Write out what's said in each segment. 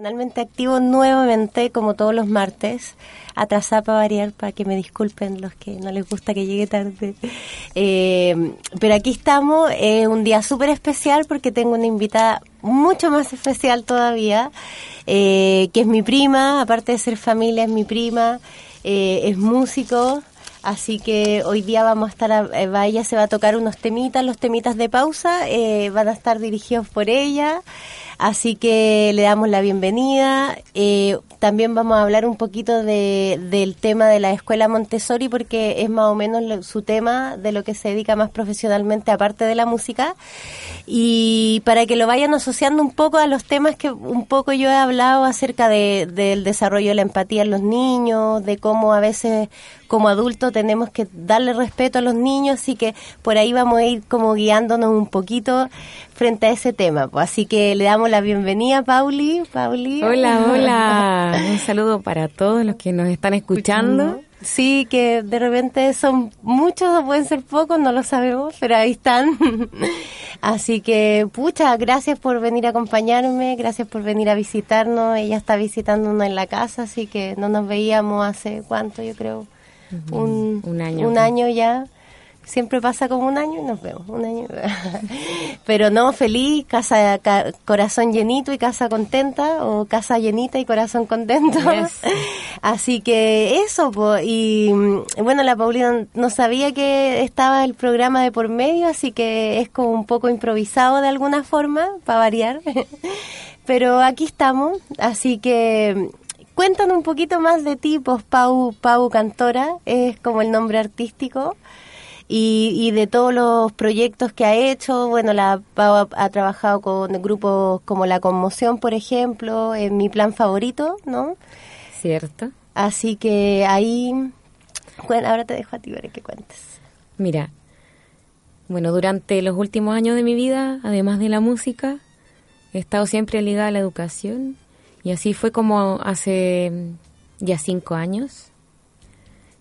Finalmente activo nuevamente, como todos los martes, atrasada para variar, para que me disculpen los que no les gusta que llegue tarde. Eh, pero aquí estamos, es un día súper especial porque tengo una invitada mucho más especial todavía, eh, que es mi prima, aparte de ser familia, es mi prima, eh, es músico, Así que hoy día vamos a estar, a, ella se va a tocar unos temitas, los temitas de pausa, van a estar dirigidos por ella. Así que le damos la bienvenida. Eh, también vamos a hablar un poquito de, del tema de la escuela Montessori porque es más o menos su tema de lo que se dedica más profesionalmente aparte de la música. Y para que lo vayan asociando un poco a los temas que un poco yo he hablado acerca de, del desarrollo de la empatía en los niños, de cómo a veces como adultos tenemos que darle respeto a los niños, así que por ahí vamos a ir como guiándonos un poquito frente a ese tema. Pues. Así que le damos la bienvenida, Pauli. Pauli. Hola, hola. Un saludo para todos los que nos están escuchando. Sí, que de repente son muchos o pueden ser pocos, no lo sabemos, pero ahí están. Así que, pucha, gracias por venir a acompañarme, gracias por venir a visitarnos. Ella está visitándonos en la casa, así que no nos veíamos hace cuánto, yo creo, un, un año. Un año ya siempre pasa como un año y nos vemos, un año. Pero no, feliz, casa, corazón llenito y casa contenta, o casa llenita y corazón contento. Así que eso, y mm, bueno, la Paulina no sabía que estaba el programa de por medio, así que es como un poco improvisado de alguna forma, para variar. Pero aquí estamos, así que mm, cuéntanos un poquito más de ti, pues Pau, Pau Cantora, es como el nombre artístico y, de todos los proyectos que ha hecho. Bueno, la ha, trabajado con grupos como La Conmoción, por ejemplo, en mi plan favorito, ¿no? Cierto. Así que ahí, bueno, ahora te dejo a ti ver qué cuentes. Mira, bueno, durante los últimos años de mi vida, además de la música, he estado siempre ligada a la educación y así fue como hace ya cinco años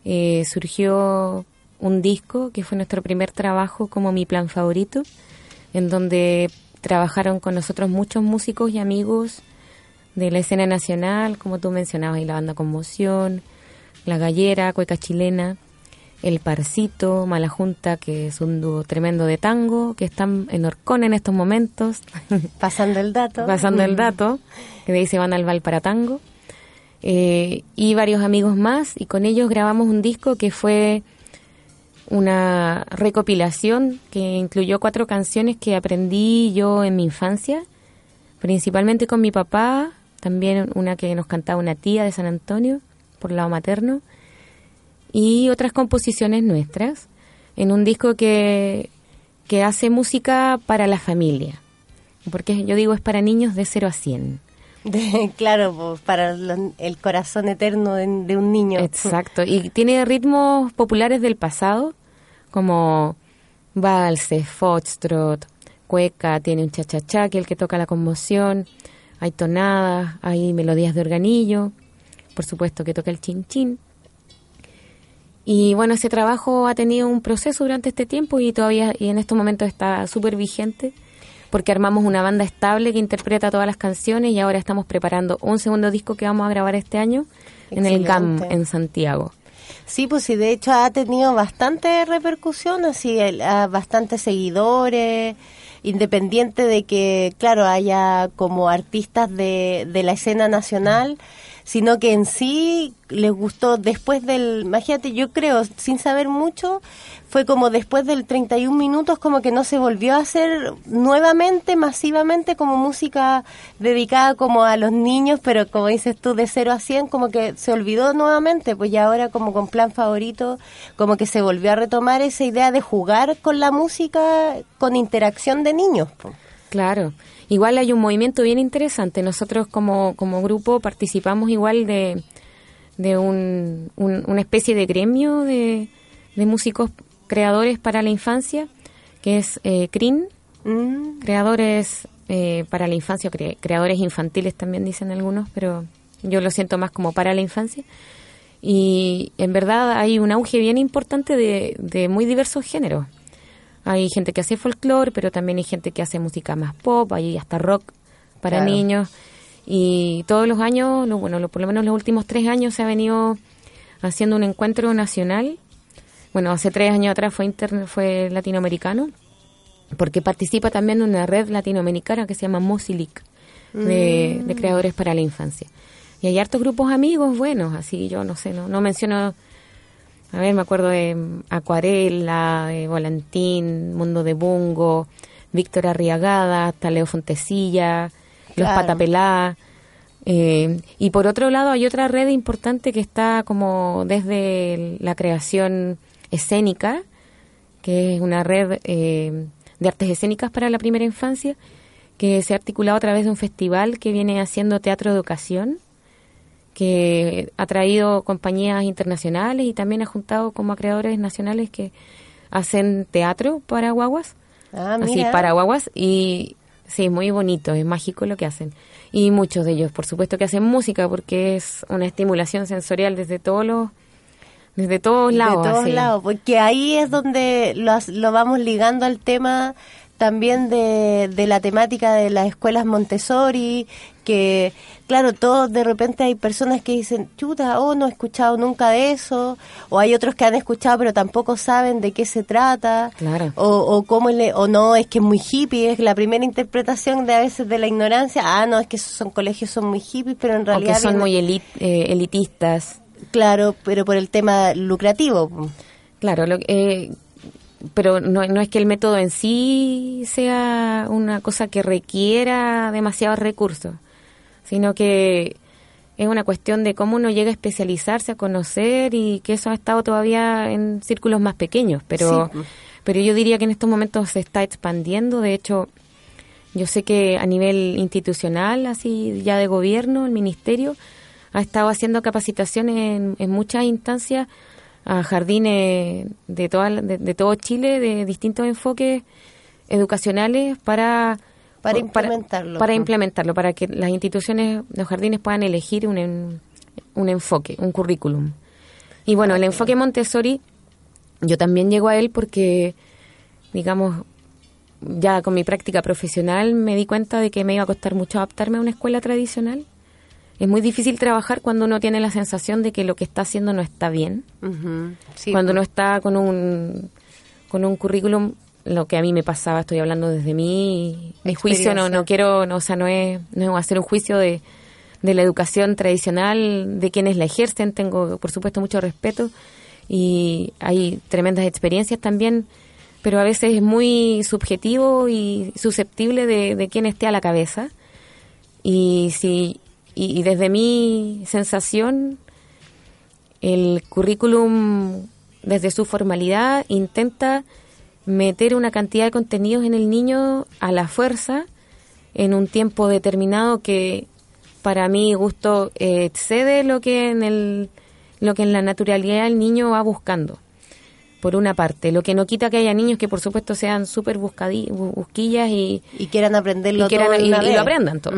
eh, surgió un disco que fue nuestro primer trabajo como mi plan favorito, en donde trabajaron con nosotros muchos músicos y amigos de la escena nacional, como tú mencionabas, y la banda Conmoción, La Gallera, Cueca Chilena, El Parcito, Mala Junta, que es un dúo tremendo de tango, que están en Orcón en estos momentos. Pasando el dato. Pasando el dato, que de ahí se van al Val para Tango. Eh, y varios amigos más, y con ellos grabamos un disco que fue una recopilación que incluyó cuatro canciones que aprendí yo en mi infancia, principalmente con mi papá, también una que nos cantaba una tía de San Antonio, por lado materno, y otras composiciones nuestras, en un disco que, que hace música para la familia, porque yo digo es para niños de 0 a 100. claro, pues, para el corazón eterno de, de, un niño. Exacto, y tiene ritmos populares del pasado, como valses, foxtrot, cueca, tiene un cha-cha-cha, que es el que toca la conmoción, hay tonadas, hay melodías de organillo, por supuesto que toca el chin-chin. Y bueno, ese trabajo ha tenido un proceso durante este tiempo y todavía y en estos momentos está súper vigente porque armamos una banda estable que interpreta todas las canciones y ahora estamos preparando un segundo disco que vamos a grabar este año en el GAM en Santiago. Sí, pues sí, de hecho ha tenido bastante repercusión, así, bastantes seguidores, independiente de que, claro, haya como artistas de, de la escena nacional, sino que en sí les gustó después del, imagínate, yo creo, sin saber mucho, fue como después del 31 minutos como que no se volvió a hacer nuevamente, masivamente como música dedicada como a los niños, pero como dices tú, de 0 a 100 como que se olvidó nuevamente, pues ya ahora como con plan favorito, como que se volvió a retomar esa idea de jugar con la música con interacción de niños. Claro. Igual hay un movimiento bien interesante. Nosotros como, como grupo participamos igual de, de un, una especie de gremio de, de músicos creadores para la infancia, que es eh, CRIN, mm. creadores eh, para la infancia, creadores infantiles también dicen algunos, pero yo lo siento más como para la infancia. Y en verdad hay un auge bien importante de, de muy diversos géneros. Hay gente que hace folclore, pero también hay gente que hace música más pop, hay hasta rock para niños. Y todos los años, bueno, por lo menos los últimos tres años se ha venido haciendo un encuentro nacional. Bueno, hace tres años atrás fue, fue latinoamericano, porque participa también en una red latinoamericana que se llama Mosilic, de, de, mm. creadores para la infancia. Y hay hartos grupos amigos buenos, así yo no sé, no, no menciono a ver, me acuerdo de Acuarela, de Volantín, Mundo de Bungo, Víctor Arriagada, Taleo Fontecilla, Los Patapelá. Eh, y por otro lado hay otra red importante que está como desde la creación escénica, que es una red eh, de artes escénicas para la primera infancia, que se ha articulado a través de un festival que viene haciendo teatro educación que ha traído compañías internacionales y también ha juntado como a creadores nacionales que hacen teatro para guaguas. Ah, así, para guaguas. Y sí, muy bonito, es mágico lo que hacen. Y muchos de ellos, por supuesto, que hacen música porque es una estimulación sensorial desde todos los desde todos lados. De todos lados, porque ahí es donde lo, lo vamos ligando al tema también de, de la temática de las escuelas Montessori, que claro, todos de repente hay personas que dicen, chuta, oh, no he escuchado nunca de eso, o hay otros que han escuchado pero tampoco saben de qué se trata, claro. o, o cómo le, o no, es que es muy hippie, es la primera interpretación de a veces de la ignorancia, ah, no, es que esos son colegios, son muy hippies, pero en realidad... O que son muy eh, elitistas. Claro, pero por el tema lucrativo. Claro, lo, eh, pero no, no, es que el método en sí sea una cosa que requiera demasiados recursos, sino que es una cuestión de cómo uno llega a especializarse, a conocer y que eso ha estado todavía en círculos más pequeños, pero, pero yo diría que en estos momentos se está expandiendo, de hecho, yo sé que a nivel institucional, así ya de gobierno, el ministerio ha estado haciendo capacitaciones en, en muchas instancias a jardines de, toda, de, todo Chile, de distintos enfoques educacionales para para implementarlo. Para, implementarlo, para que las instituciones, los jardines puedan elegir un, un enfoque, un currículum. Y bueno, el enfoque Montessori, yo también llego a él porque, digamos, ya con mi práctica profesional me di cuenta de que me iba a costar mucho adaptarme a una escuela tradicional es muy difícil trabajar cuando uno tiene la sensación de que lo que está haciendo no está bien. cuando uno está con un, con un currículum, lo que a mí me pasaba, estoy hablando desde mi, mi juicio, no, no quiero, no, o sea, no es, no es hacer un juicio de, de la educación tradicional, de quienes la ejercen, tengo por supuesto mucho respeto y hay tremendas experiencias también, pero a veces es muy subjetivo y susceptible de, de quien esté a la cabeza. Y si y, desde mi sensación, el currículum, desde su formalidad, intenta meter una cantidad de contenidos en el niño a la fuerza en un tiempo determinado que para mi gusto excede lo que en el lo que en la naturalidad el niño va buscando. Por una parte lo que no quita que haya niños que por supuesto sean súper busquillas y, y quieran aprenderlo y, todo y, lo aprendan todo.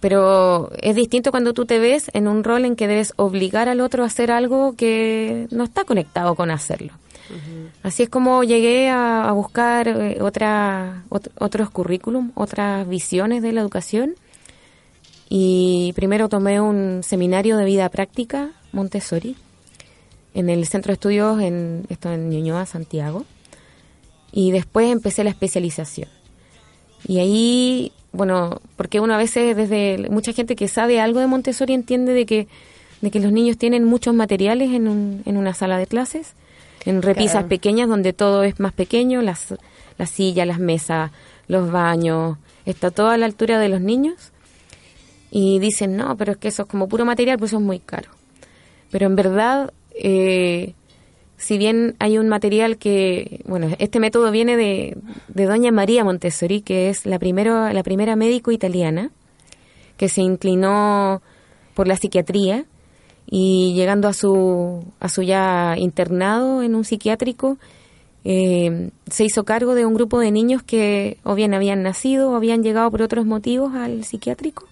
Pero es distinto cuando tú te ves en un rol en que debes obligar al otro a hacer algo que no está conectado con hacerlo. Así es como llegué a, buscar eh, otra, otros currículum, otras visiones de la educación. Y primero tomé un seminario de vida práctica Montessori en el centro de estudios en esto en Ñuñoa, Santiago. Y después empecé la especialización. Y ahí bueno, porque uno a veces desde mucha gente que sabe algo de Montessori entiende de que de que los niños tienen muchos materiales en, un, en una sala de clases, en repisas pequeñas donde todo es más pequeño, las las sillas, las mesas, los baños, está todo a la altura de los niños y dicen, no, pero es que eso es como puro material, pues eso es muy caro. Pero en verdad, eh, si bien hay un material que, bueno, este método viene de, de doña María Montessori, que es la, primero, la primera médico italiana que se inclinó por la psiquiatría y llegando a su, a su ya internado en un psiquiátrico, eh, se hizo cargo de un grupo de niños que o bien habían nacido o habían llegado por otros motivos al psiquiátrico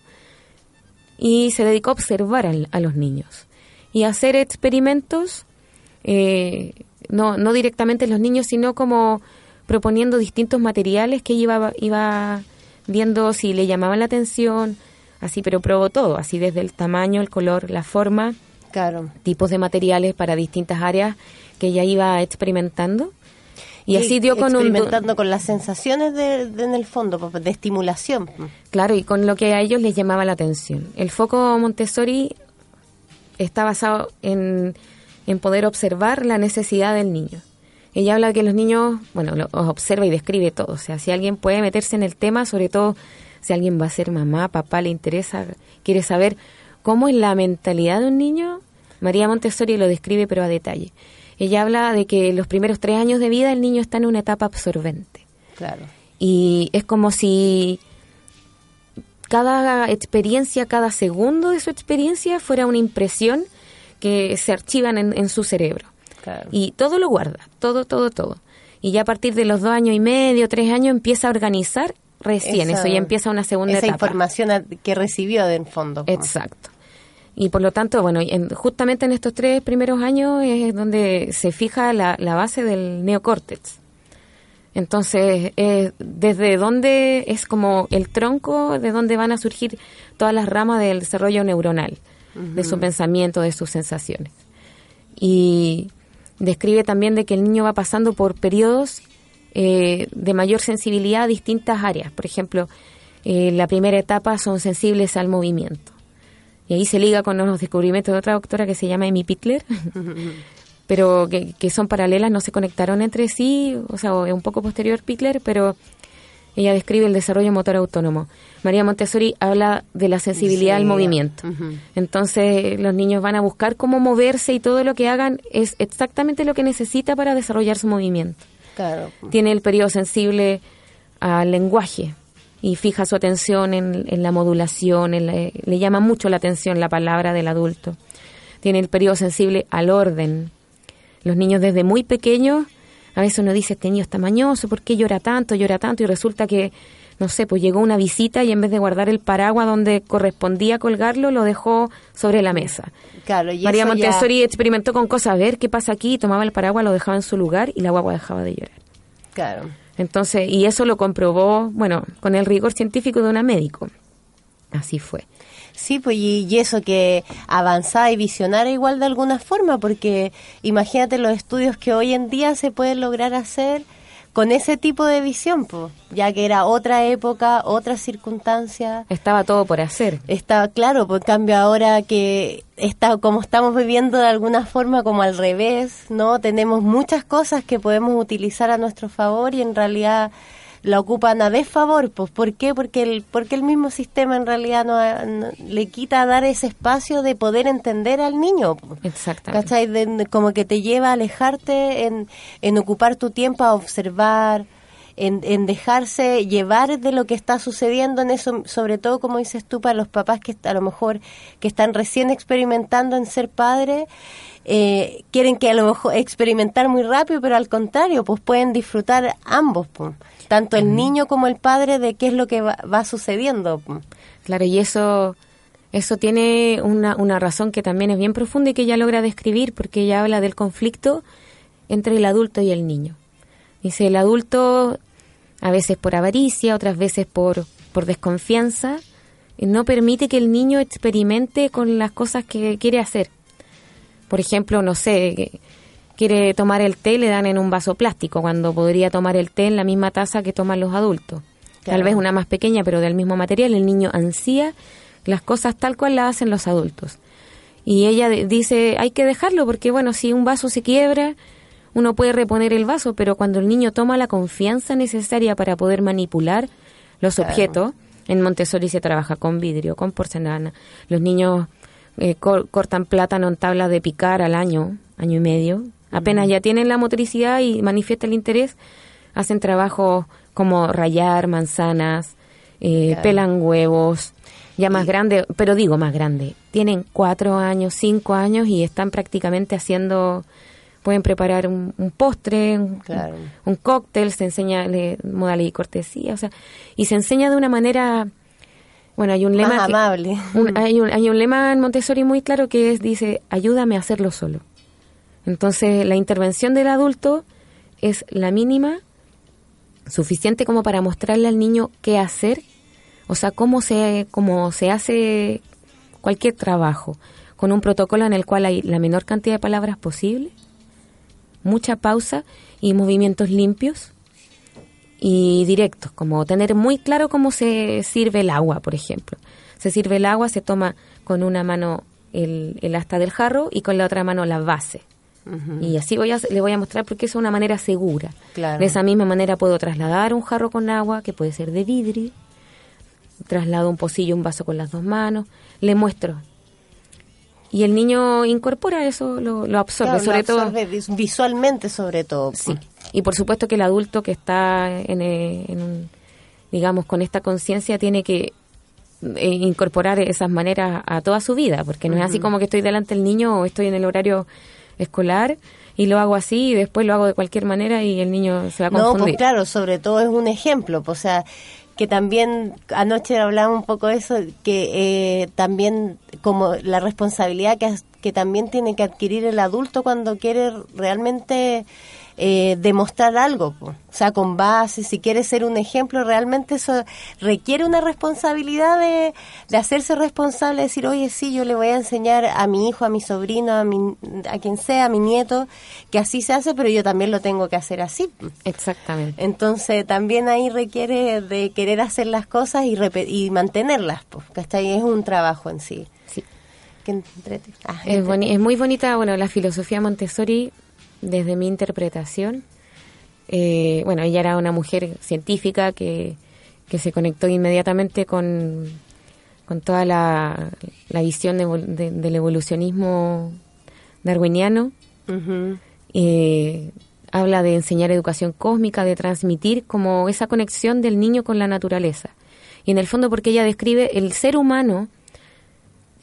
y se dedicó a observar a los niños y a hacer experimentos, eh, no, no directamente los niños, sino como proponiendo distintos materiales que iba, iba viendo si le llamaban la atención, así, pero probó todo, así desde el tamaño, el color, la forma, claro. tipos de materiales para distintas áreas que ella iba experimentando. Y, así dio con experimentando con las sensaciones de, en el fondo, de estimulación. Claro, y con lo que a ellos les llamaba la atención. El foco Montessori está basado en, en poder observar la necesidad del niño. Ella habla de que los niños, bueno, los observa y describe todo. O sea, si alguien puede meterse en el tema, sobre todo si alguien va a ser mamá, papá, le interesa, quiere saber cómo es la mentalidad de un niño, María Montessori lo describe pero a detalle. Ella habla de que los primeros tres años de vida el niño está en una etapa absorbente. Claro. Y es como si cada experiencia, cada segundo de su experiencia fuera una impresión que se archivan en, su cerebro. Y todo lo guarda, todo, todo, todo. Y ya a partir de los dos años y medio, tres años, empieza a organizar recién, eso ya empieza una segunda esa etapa. información que recibió de en fondo. Exacto. Y por lo tanto, bueno, justamente en estos tres primeros años es donde se fija la, la base del neocórtex. Entonces, eh, desde dónde es como el tronco de donde van a surgir todas las ramas del desarrollo neuronal, de su pensamiento, de sus sensaciones. Y describe también de que el niño va pasando por periodos eh, de mayor sensibilidad a distintas áreas. Por ejemplo, eh, la primera etapa son sensibles al movimiento. Y ahí se liga con los descubrimientos de otra doctora que se llama Amy Pitler, pero que, son paralelas, no se conectaron entre sí, o sea, es un poco posterior Pitler, pero ella describe el desarrollo motor autónomo. María Montessori habla de la sensibilidad al movimiento. Entonces, los niños van a buscar cómo moverse y todo lo que hagan es exactamente lo que necesita para desarrollar su movimiento. Tiene el periodo sensible al lenguaje y fija su atención en, la modulación, le llama mucho la atención la palabra del adulto. Tiene el periodo sensible al orden, los niños desde muy pequeños, a veces uno dice, este niño está mañoso, ¿por qué llora tanto, llora tanto? Y resulta que, no sé, pues llegó una visita y en vez de guardar el paraguas donde correspondía colgarlo, lo dejó sobre la mesa. Claro, y María Montessori experimentó con cosas, a ver qué pasa aquí, tomaba el paraguas, lo dejaba en su lugar y la guagua dejaba de llorar. Claro. Entonces, y eso lo comprobó, bueno, con el rigor científico de una médico. Así fue. Sí, pues y, eso que avanzada y visionara igual de alguna forma, porque imagínate los estudios que hoy en día se pueden lograr hacer con ese tipo de visión, pues, ya que era otra época, otra circunstancia. Estaba todo por hacer. Estaba claro, por cambio ahora que está como estamos viviendo de alguna forma como al revés, ¿no? Tenemos muchas cosas que podemos utilizar a nuestro favor y en realidad la ocupan a desfavor, pues ¿por qué? Porque el, porque el mismo sistema en realidad no, le quita dar ese espacio de poder entender al niño. Exactamente. ¿Cachai? como que te lleva a alejarte en, en ocupar tu tiempo a observar, en, en, dejarse llevar de lo que está sucediendo en eso, sobre todo como dices tú, para los papás que a lo mejor que están recién experimentando en ser padres, eh, quieren que a lo mejor experimentar muy rápido, pero al contrario, pues pueden disfrutar ambos. Pues tanto el niño como el padre de qué es lo que va, sucediendo. Claro, y eso eso tiene una, una, razón que también es bien profunda y que ella logra describir porque ella habla del conflicto entre el adulto y el niño. Dice, el adulto, a veces por avaricia, otras veces por, por desconfianza, no permite que el niño experimente con las cosas que quiere hacer. Por ejemplo, no sé, quiere tomar el té, le dan en un vaso plástico, cuando podría tomar el té en la misma taza que toman los adultos. Tal vez una más pequeña, pero del mismo material. El niño ansía las cosas tal cual las hacen los adultos. Y ella dice, hay que dejarlo, porque bueno, si un vaso se quiebra, uno puede reponer el vaso, pero cuando el niño toma la confianza necesaria para poder manipular los objetos, en Montessori se trabaja con vidrio, con porcelana. Los niños eh, cortan plátano en tablas de picar al año, año y medio, Apenas ya tienen la motricidad y manifiesta el interés, hacen trabajos como rayar manzanas, eh, pelan huevos, ya más grande, pero digo más grande, tienen cuatro años, cinco años y están prácticamente haciendo, pueden preparar un, postre, un, cóctel, se enseña modalidad y cortesía, o sea, y se enseña de una manera, bueno, hay un lema, amable. hay, un, hay un lema en Montessori muy claro que es, dice, ayúdame a hacerlo solo. Entonces, la intervención del adulto es la mínima, suficiente como para mostrarle al niño qué hacer o sea, cómo se, cómo se hace cualquier trabajo, con un protocolo en el cual hay la menor cantidad de palabras posible, mucha pausa y movimientos limpios y directos, como tener muy claro cómo se sirve el agua, por ejemplo. Se sirve el agua, se toma con una mano el, el asta del jarro y con la otra mano la base. Y así voy a, le voy a mostrar porque es una manera segura. De esa misma manera puedo trasladar un jarro con agua, que puede ser de vidrio, traslado un pocillo, un vaso con las dos manos, le muestro. Y el niño incorpora eso, lo, absorbe, sobre todo. Visualmente, sobre todo. Sí. Y por supuesto que el adulto que está en, eh, digamos, con esta conciencia tiene que eh, incorporar esas maneras a toda su vida, porque no es así como que estoy delante del niño o estoy en el horario escolar y lo hago así y después lo hago de cualquier manera y el niño se va a confundir. No, pues claro, sobre todo es un ejemplo, pues, o sea, que también anoche hablaba un poco de eso, que eh, también como la responsabilidad que, que también tiene que adquirir el adulto cuando quiere realmente eh, demostrar algo, o sea, con base, si quiere ser un ejemplo, realmente eso requiere una responsabilidad de, de, hacerse responsable, de decir, oye, sí, yo le voy a enseñar a mi hijo, a mi sobrino, a, mi, a quien sea, a mi nieto, que así se hace, pero yo también lo tengo que hacer así. Exactamente. Entonces, también ahí requiere de querer hacer las cosas y, y mantenerlas, que ahí Es un trabajo en sí. Sí. Ah, es, es, muy bonita, bueno, la filosofía Montessori desde mi interpretación. Eh, bueno, ella era una mujer científica que, que se conectó inmediatamente con, con toda la, la visión del evolucionismo darwiniano. Eh, habla de enseñar educación cósmica, de transmitir como esa conexión del niño con la naturaleza. Y en el fondo porque ella describe el ser humano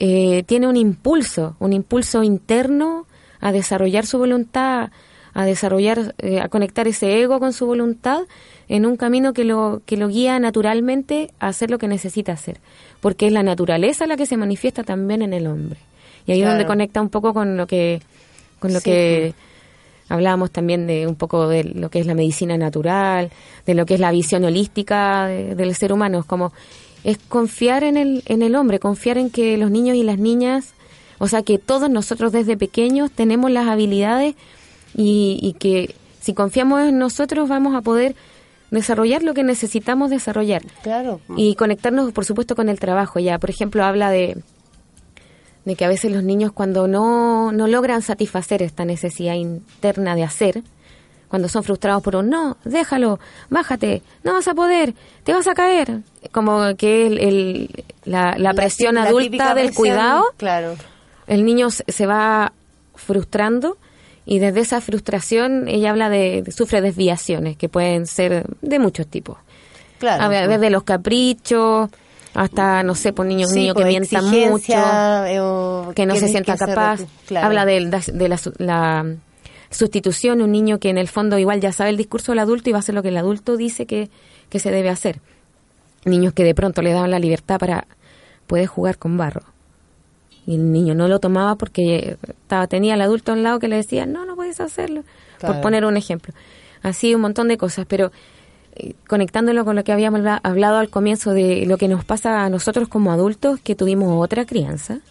eh, tiene un impulso, un impulso interno a desarrollar su voluntad, a desarrollar, eh, a conectar ese ego con su voluntad en un camino que lo, que lo guía naturalmente a hacer lo que necesita hacer, porque es la naturaleza la que se manifiesta también en el hombre. Y ahí es donde conecta un poco con lo que, con lo que hablábamos también de un poco de lo que es la medicina natural, de lo que es la visión holística del ser humano, es como es confiar en el, en el hombre, confiar en que los niños y las niñas o sea que todos nosotros desde pequeños tenemos las habilidades y, que si confiamos en nosotros vamos a poder desarrollar lo que necesitamos desarrollar. Claro. Y conectarnos, por supuesto, con el trabajo. Ya, por ejemplo, habla de, de que a veces los niños cuando no, no logran satisfacer esta necesidad interna de hacer, cuando son frustrados por un no, déjalo, bájate, no vas a poder, te vas a caer, como que el, la, la, presión adulta del cuidado, claro el niño se va frustrando y desde esa frustración ella habla de, sufre desviaciones que pueden ser de muchos tipos. Claro. desde los caprichos hasta, no sé, por niño, un niño que pues, mienta mucho, eh, que no se sienta capaz. Habla de, de la, sustitución, un niño que en el fondo igual ya sabe el discurso del adulto y va a hacer lo que el adulto dice que, que se debe hacer. Niños que de pronto le dan la libertad para poder jugar con barro y el niño no lo tomaba porque estaba, tenía el adulto al lado que le decía, no, no puedes hacerlo, por poner un ejemplo. Así un montón de cosas, pero eh, conectándolo con lo que habíamos hablado al comienzo de lo que nos pasa a nosotros como adultos, que tuvimos otra crianza,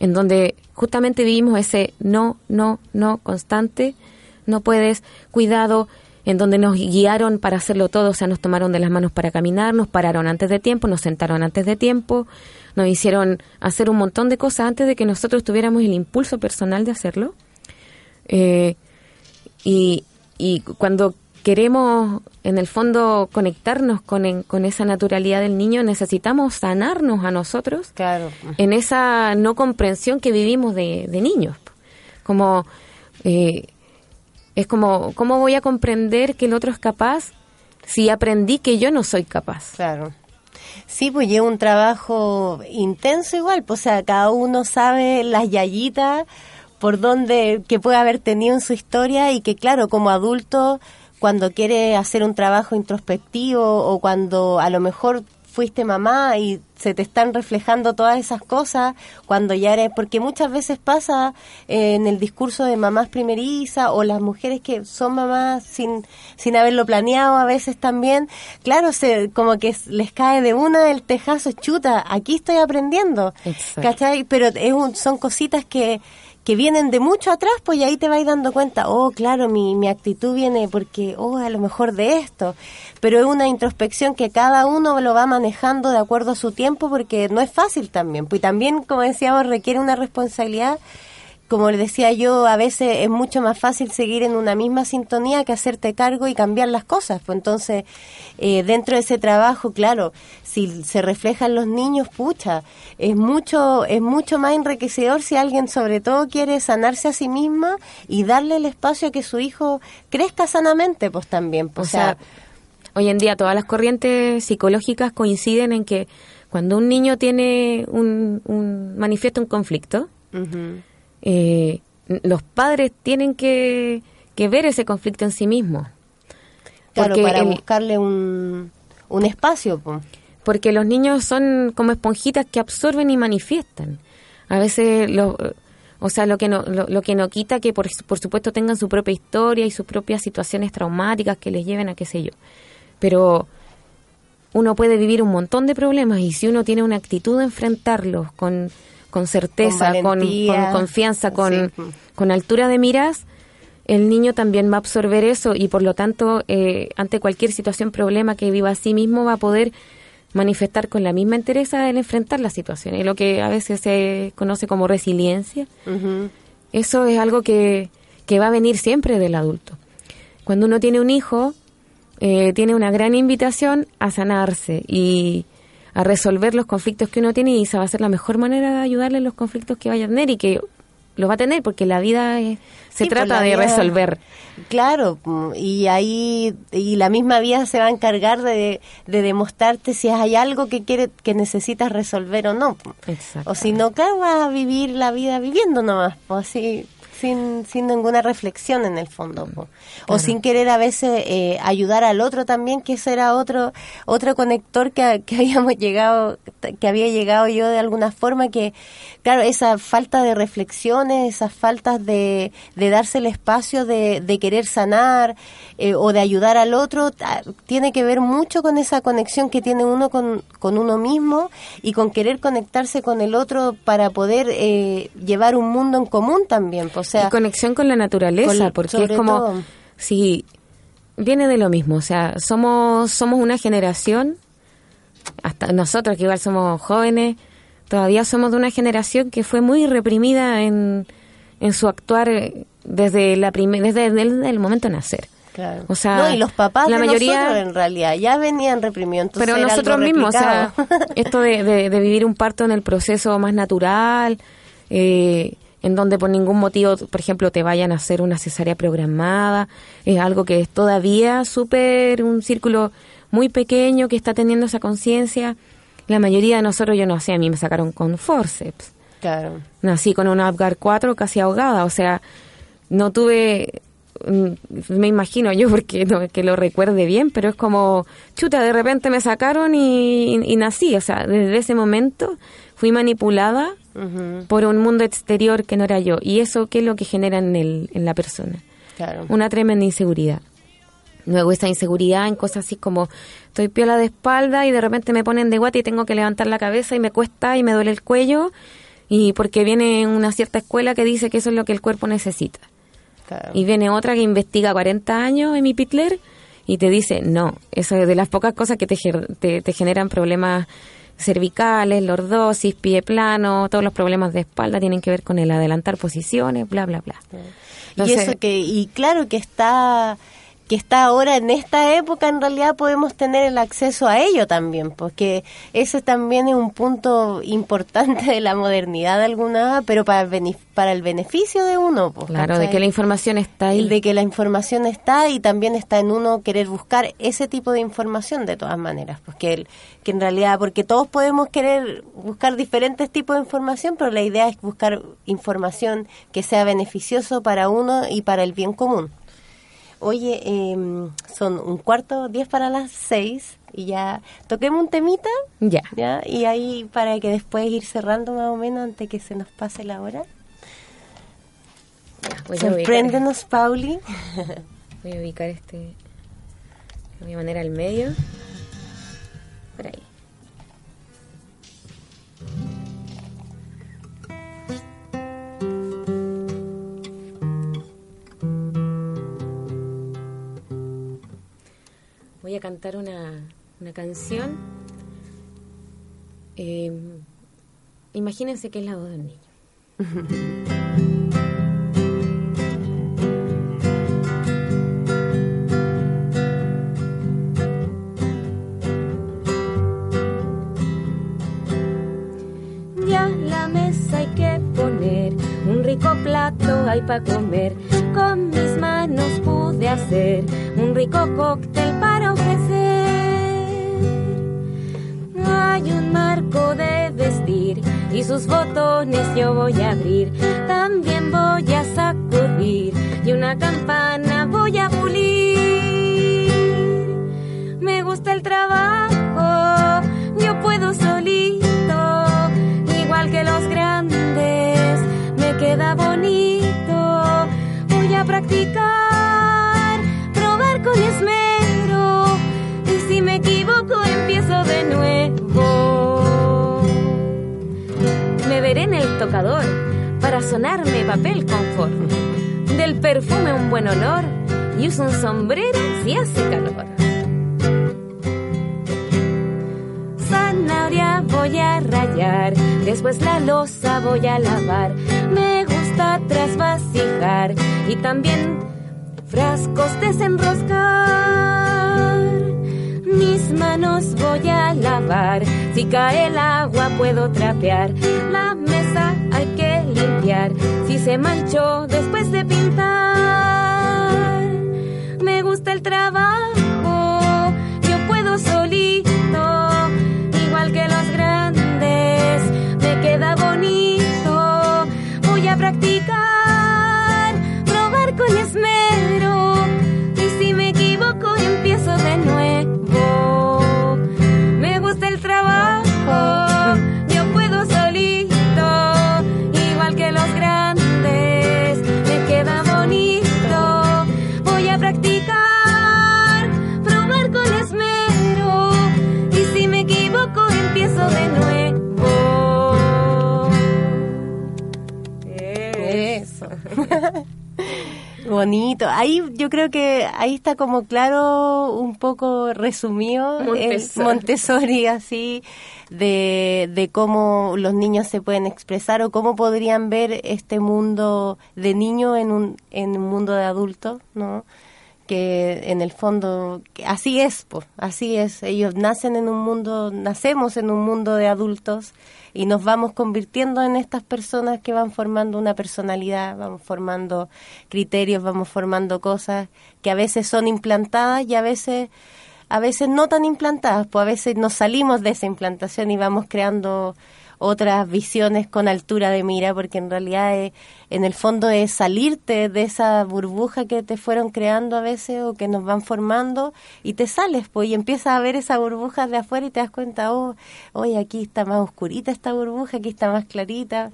en donde justamente vivimos ese no, no, no constante, no puedes, cuidado, en donde nos guiaron para hacerlo todo, o sea, nos tomaron de las manos para caminar, nos pararon antes de tiempo, nos sentaron antes de tiempo, nos hicieron hacer un montón de cosas antes de que nosotros tuviéramos el impulso personal de hacerlo. Eh, y, y cuando queremos, en el fondo, conectarnos con, con esa naturalidad del niño, necesitamos sanarnos a nosotros claro. en esa no comprensión que vivimos de, de niños. Como eh, Es como, ¿cómo voy a comprender que el otro es capaz si aprendí que yo no soy capaz? Claro. Sí, pues lleva un trabajo intenso igual, pues o sea, cada uno sabe las yayitas por donde que puede haber tenido en su historia y que claro, como adulto cuando quiere hacer un trabajo introspectivo o cuando a lo mejor fuiste mamá y se te están reflejando todas esas cosas cuando ya eres, porque muchas veces pasa eh, en el discurso de mamás primerizas o las mujeres que son mamás sin, sin haberlo planeado a veces también, claro, se, como que les cae de una el tejazo, chuta, aquí estoy aprendiendo, ¿cachai? Pero es son cositas que que vienen de mucho atrás, pues y ahí te vais dando cuenta, oh, claro, mi, mi actitud viene porque, oh, a lo mejor de esto, pero es una introspección que cada uno lo va manejando de acuerdo a su tiempo porque no es fácil también, pues también, como decíamos, requiere una responsabilidad como le decía yo, a veces es mucho más fácil seguir en una misma sintonía que hacerte cargo y cambiar las cosas. Pues entonces, eh, dentro de ese trabajo, claro, si se reflejan los niños, pucha, es mucho, es mucho más enriquecedor si alguien sobre todo quiere sanarse a sí misma y darle el espacio a que su hijo crezca sanamente, pues también. Pues, o, sea, hoy en día todas las corrientes psicológicas coinciden en que cuando un niño tiene un, un manifiesto un conflicto, eh, los padres tienen que, ver ese conflicto en sí mismos. Claro, para buscarle un, un espacio. Porque los niños son como esponjitas que absorben y manifiestan. A veces, lo, o sea, lo que no, lo, que no quita que, por, por supuesto, tengan su propia historia y sus propias situaciones traumáticas que les lleven a qué sé yo. Pero uno puede vivir un montón de problemas y si uno tiene una actitud de enfrentarlos con con certeza, con, confianza, con, con altura de miras, el niño también va a absorber eso y por lo tanto, eh, ante cualquier situación, problema que viva a sí mismo, va a poder manifestar con la misma entereza el enfrentar la situación. Y lo que a veces se conoce como resiliencia, eso es algo que, que va a venir siempre del adulto. Cuando uno tiene un hijo, eh, tiene una gran invitación a sanarse y a resolver los conflictos que uno tiene y esa va a ser la mejor manera de ayudarle en los conflictos que vaya a tener y que lo va a tener porque la vida se pues, trata de resolver. Claro, y ahí y la misma vida se va a encargar de, de demostrarte si hay algo que quiere que necesitas resolver o no. O si no, claro, vas a vivir la vida viviendo nomás, pues así sin, sin ninguna reflexión en el fondo. O sin querer a veces eh, ayudar al otro también, que ese era otro, otro conector que, que habíamos llegado, que había llegado yo de alguna forma, que claro, esa falta de reflexiones, esas faltas de, de darse el espacio de, de querer sanar eh, o de ayudar al otro, tiene que ver mucho con esa conexión que tiene uno con, con uno mismo y con querer conectarse con el otro para poder eh, llevar un mundo en común también. Pues, y conexión con la naturaleza, porque es como, si viene de lo mismo, o sea, somos, somos una generación, hasta nosotros que igual somos jóvenes, todavía somos de una generación que fue muy reprimida en, en su actuar desde la desde el, momento de nacer. Claro. O sea, y los papás la mayoría en realidad ya venían reprimidos. Pero nosotros mismos, o sea, esto de, de, vivir un parto en el proceso más natural, eh, en donde por ningún motivo, por ejemplo, te vayan a hacer una cesárea programada. Es algo que es todavía súper un círculo muy pequeño que está teniendo esa conciencia. La mayoría de nosotros, yo no sé, a mí me sacaron con forceps. Claro. Nací con un Apgar 4 casi ahogada, o sea, no tuve mm, me imagino yo porque no que lo recuerde bien, pero es como, chuta, de repente me sacaron y, y, nací, o sea, desde ese momento fui manipulada por un mundo exterior que no era yo. ¿Y eso qué es lo que genera en, el, en la persona? Una tremenda inseguridad. Luego esa inseguridad en cosas así como estoy piola de espalda y de repente me ponen de guate y tengo que levantar la cabeza y me cuesta y me duele el cuello y porque viene una cierta escuela que dice que eso es lo que el cuerpo necesita. Y viene otra que investiga 40 años en mi Pitler y te dice, no, eso es de las pocas cosas que te, te, te generan problemas cervicales, lordosis, pie plano, todos los problemas de espalda tienen que ver con el adelantar posiciones, bla, bla, bla. y eso que, y claro que está que está ahora en esta época, en realidad podemos tener el acceso a ello también, porque ese también es un punto importante de la modernidad de alguna, pero para el, para el beneficio de uno. Pues, claro, de que la información está ahí. De que la información está y también está en uno querer buscar ese tipo de información de todas maneras, porque que en realidad, porque todos podemos querer buscar diferentes tipos de información, pero la idea es buscar información que sea beneficioso para uno y para el bien común. Oye, eh, son un cuarto, diez para las seis y ya toquemos un temita. Ya. Ya, y ahí para que después ir cerrando más o menos antes que se nos pase la hora. Sorpréndenos, Pauli. Voy a ubicar este. de voy a poner al medio. Por ahí. Voy a cantar una, una canción. Eh, imagínense que es la voz de un niño. Plato hay para comer. Con mis manos pude hacer un rico cóctel hay un marco de vestir y sus botones yo voy a abrir. También voy a sacudir y una campana voy a pulir. Me gusta el trabajo, yo puedo solito, igual que los grandes, me queda bonito. Voy a practicar, probar con esmero equivoco empiezo de nuevo. veré en el tocador para sonarme papel confort. Del perfume un buen olor y uso un sombrero si hace calor. Zanahoria voy a rayar, después la losa voy a lavar. Me gusta trasvasijar y también frascos desenroscar. Mis manos voy a lavar, si cae el agua puedo trapear. La mesa hay que limpiar, si se manchó después de pintar. Me gusta el trabajo, Bonito. Ahí yo creo que ahí está como claro un poco resumido Montessori, Montessori así de, de cómo los niños se pueden expresar o cómo podrían ver este mundo de niño en un, en un mundo de adulto, ¿no? Que en el fondo así es, pues, así es. Ellos nacen en un mundo, nacemos en un mundo de adultos y nos vamos convirtiendo en estas personas que van formando una personalidad, vamos formando criterios, vamos formando cosas que a veces son implantadas y a veces a veces no tan implantadas, pues a veces nos salimos de esa implantación y vamos creando otras visiones con altura de mira, porque en realidad en el fondo es salirte de esa burbuja que te fueron creando a veces o que nos van formando y te sales, pues, y empiezas a ver esa burbuja de afuera y te das cuenta, oh, hoy aquí está más oscurita esta burbuja, aquí está más clarita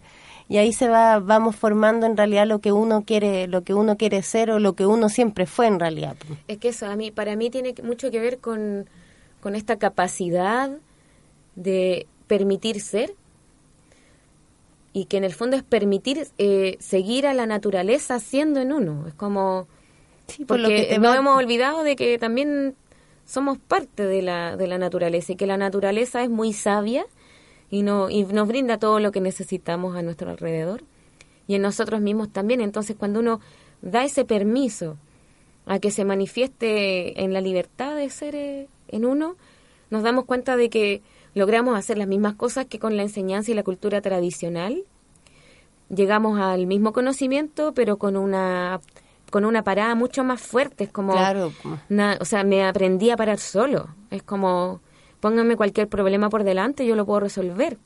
y ahí se va vamos formando en realidad lo que uno quiere lo que uno quiere ser o lo que uno siempre fue en realidad pues. es que eso a mí para mí tiene mucho que ver con, con esta capacidad de permitir ser y que en el fondo es permitir eh, seguir a la naturaleza siendo en uno. Es como... Sí, por porque lo que no hemos olvidado de que también somos parte de la, de la naturaleza y que la naturaleza es muy sabia y, no, y nos brinda todo lo que necesitamos a nuestro alrededor y en nosotros mismos también. Entonces cuando uno da ese permiso a que se manifieste en la libertad de ser eh, en uno, nos damos cuenta de que logramos hacer las mismas cosas que con la enseñanza y la cultura tradicional. Llegamos al mismo conocimiento, pero con una con una parada mucho más fuerte. Es como, Claro. o sea, me aprendí a parar solo. Es como, pónganme cualquier problema por delante, yo lo puedo resolver.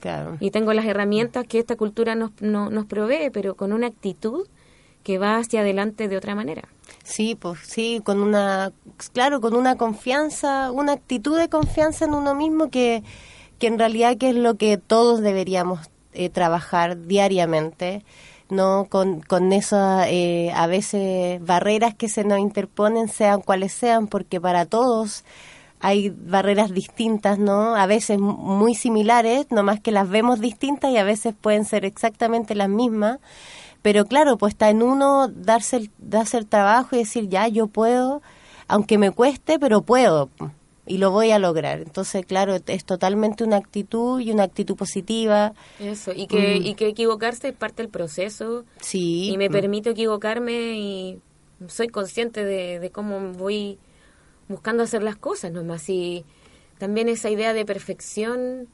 Claro. Y tengo las herramientas que esta cultura nos, no- nos provee, pero con una actitud que va hacia adelante de otra manera. Sí, pues sí, con una, claro, con una confianza, una actitud de confianza en uno mismo que, que en realidad que es lo que todos deberíamos eh, trabajar diariamente, no con, con esas eh, a veces barreras que se nos interponen, sean cuales sean, porque para todos hay barreras distintas, ¿no? A veces mu- muy similares, nomás que las vemos distintas y a veces pueden ser exactamente las mismas. Pero claro, pues está en uno darse el, darse el trabajo y decir, ya, yo puedo, aunque me cueste, pero puedo y lo voy a lograr. Entonces, claro, es totalmente una actitud y una actitud positiva. Eso, y que, Mm. y que equivocarse es parte del proceso. Sí. Y me permito equivocarme y soy consciente de, de cómo voy buscando hacer las cosas nomás. Y también esa idea de perfección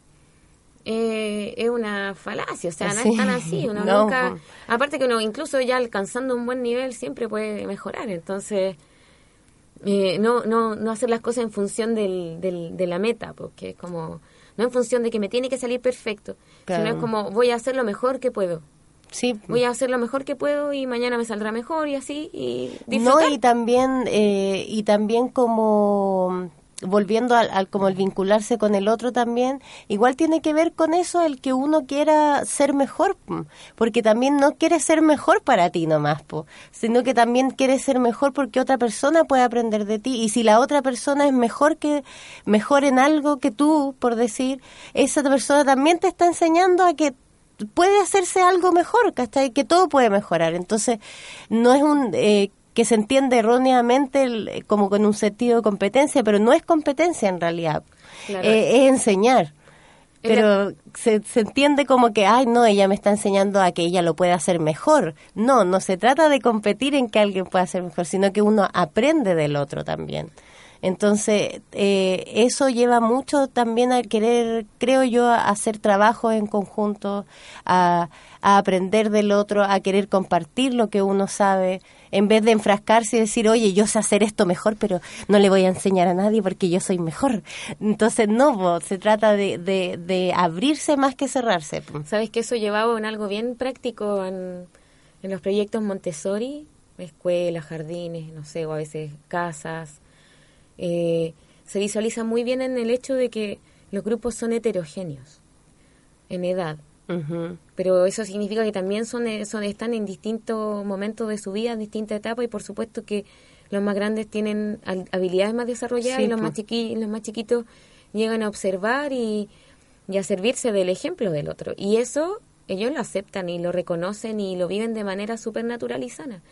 eh, es una falacia, o sea, no Sí. es tan así. Uno No, nunca, aparte que uno incluso ya alcanzando un buen nivel siempre puede mejorar. Entonces, eh, no, no, no hacer las cosas en función del, del, de la meta, porque es como, no en función de que me tiene que salir perfecto, Claro. sino es como voy a hacer lo mejor que puedo Sí. voy a hacer lo mejor que puedo y mañana me saldrá mejor y así y No, disfrutar. y también, eh, y también como volviendo al, como el vincularse con el otro también, igual tiene que ver con eso el que uno quiera ser mejor, po, porque también no quiere ser mejor para ti nomás, po, sino que también quiere ser mejor porque otra persona puede aprender de ti y si la otra persona es mejor que mejor en algo que tú, por decir, esa persona también te está enseñando a que puede hacerse algo mejor, ¿cachai? Que todo puede mejorar. Entonces, no es un... Eh, que se entiende erróneamente el- eh, como con un sentido de competencia, pero no es competencia en realidad. Claro. Eh, es enseñar. Pero se, se entiende como que, ay, no, ella me está enseñando a que ella lo pueda hacer mejor. No, no se trata de competir en que alguien pueda hacer mejor, sino que uno aprende del otro también. Entonces, eh, eso lleva mucho también a querer, creo yo, a hacer trabajos en conjunto, a, a aprender del otro, a querer compartir lo que uno sabe, en vez de enfrascarse y decir, oye, yo sé hacer esto mejor, pero no le voy a enseñar a nadie porque yo soy mejor. Entonces, no, se trata de, de, abrirse más que cerrarse. Sabes que eso llevaba en algo bien práctico en, en los proyectos Montessori, escuelas, jardines, no sé, o a veces casas. Eh, se visualiza muy bien en el hecho de que los grupos son heterogéneos en edad, Ujú. pero eso significa que también son, eh, son están en distintos momentos de su vida, en distintas etapas y por supuesto que los más grandes tienen habilidades más desarrolladas Sí, y los más chiqui- los más chiquitos llegan a observar y, y a servirse del ejemplo del otro. Y eso ellos lo aceptan y lo reconocen y lo viven de manera súper natural y sana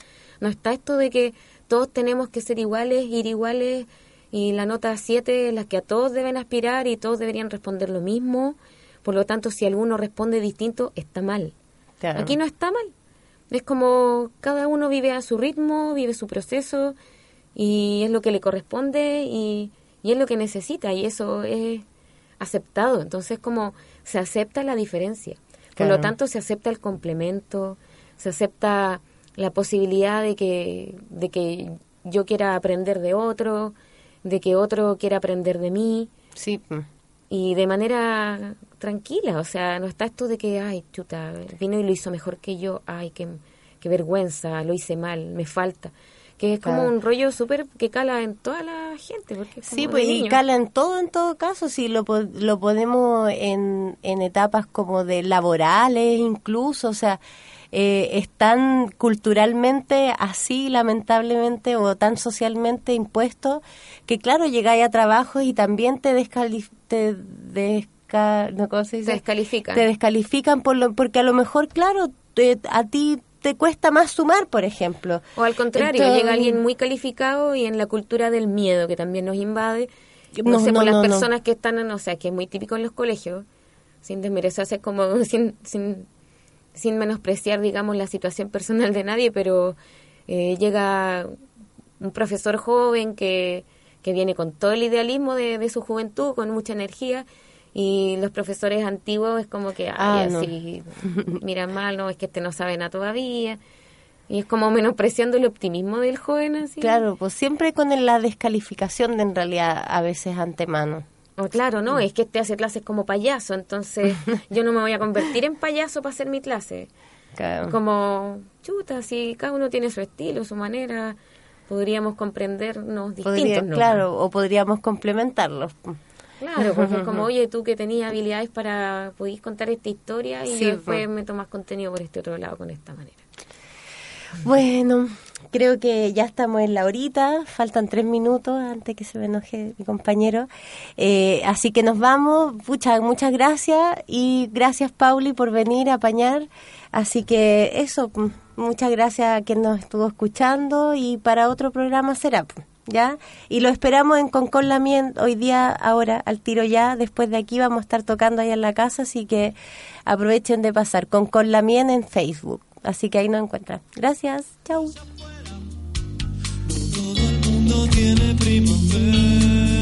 no está esto de que todos tenemos que ser iguales ir iguales y la nota 7 es la que a todos deben aspirar y todos deberían responder lo mismo por lo tanto si alguno responde distinto está mal Claro. Aquí no está mal. Es como cada uno vive a su ritmo, vive su proceso y es lo que le corresponde y, y es lo que necesita y eso es aceptado. Entonces como se acepta la diferencia. Por Claro. lo tanto se acepta el complemento, se acepta la posibilidad de que, de que yo quiera aprender de otro, de que otro quiera aprender de mí Sí, y de manera tranquila, o sea, no está esto de que, ay, chuta, vino y lo hizo mejor que yo, ay, qué, qué vergüenza, lo hice mal, me falta. Que es como Claro. un rollo súper que cala en toda la gente. Porque Sí, pues y cala en todo, en todo caso, si lo, po- lo podemos en, en etapas como de laborales incluso, o sea, eh, están culturalmente así, lamentablemente, o tan socialmente impuestos, que claro, llegáis a trabajos y también te descalifican, te desca- no, ¿cómo se dice? Te descalifican. Te descalifican por lo, porque a lo mejor, claro, te- a ti te cuesta más sumar, por ejemplo. O al contrario, Entonces- llega alguien muy calificado y en la cultura del miedo que también nos invade, no, No, sé, no, por las personas que están, en- o sea, que es muy típico en los colegios, sin desmerecerse, como sin, sin, sin menospreciar, digamos, la situación personal de nadie, pero eh, llega un profesor joven que, que viene con todo el idealismo de, de su juventud, con mucha energía, y los profesores antiguos es como que, ay, Ah, no. así, miran mal, no, es que este no sabe nada todavía. Y es como menospreciando el optimismo del joven, así. Claro, pues siempre con la descalificación de en realidad a veces antemano. O claro, no, es que este hace clases como payaso, entonces yo no me voy a convertir en payaso para hacer mi clase. Claro. Como, chuta, si cada uno tiene su estilo, su manera, podríamos comprendernos distintos. Podría- ¿no? claro, o podríamos complementarlos. Claro, porque es como, oye, tú que tenías habilidades para, podís contar esta historia y Sí, después po. me tomas contenido por este otro lado con esta manera. Bueno, creo que ya estamos en la horita, faltan tres minutos antes que se me enoje mi compañero. Eh, así que nos vamos, Pucha, muchas gracias y gracias Pauli por venir a apañar. Así que eso, mm, muchas gracias a quien nos estuvo escuchando y para otro programa será. pues, ¿Ya? Y lo esperamos en Concon Lamien hoy día, ahora, al tiro ya. Después de aquí vamos a estar tocando ahí en la casa, así que aprovechen de pasar Concon Lamien en Facebook. Así que ahí nos encuentran. Gracias. Chau. Mundo tiene primavera.